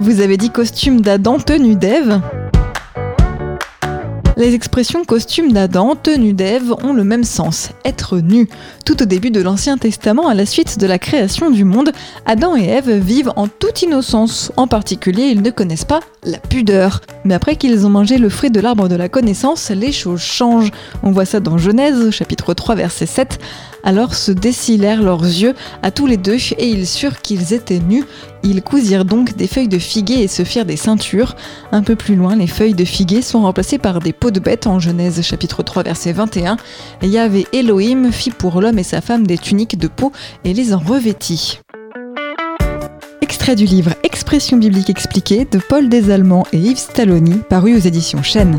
Vous avez dit costume d'Adam, tenue d'Ève les expressions costume d'Adam, tenue d'Ève ont le même sens, être nu. Tout au début de l'Ancien Testament, à la suite de la création du monde, Adam et Ève vivent en toute innocence. En particulier, ils ne connaissent pas la pudeur. Mais après qu'ils ont mangé le fruit de l'arbre de la connaissance, les choses changent. On voit ça dans Genèse, chapitre 3, verset 7. Alors se décilèrent leurs yeux à tous les deux et ils surent qu'ils étaient nus. Ils cousirent donc des feuilles de figuier et se firent des ceintures. Un peu plus loin, les feuilles de figuier sont remplacées par des peaux de bêtes en Genèse chapitre 3 verset 21. Yahvé Elohim fit pour l'homme et sa femme des tuniques de peau et les en revêtit. Extrait du livre Expression biblique expliquée de Paul Desallemands et Yves Stalloni, paru aux éditions Chênes.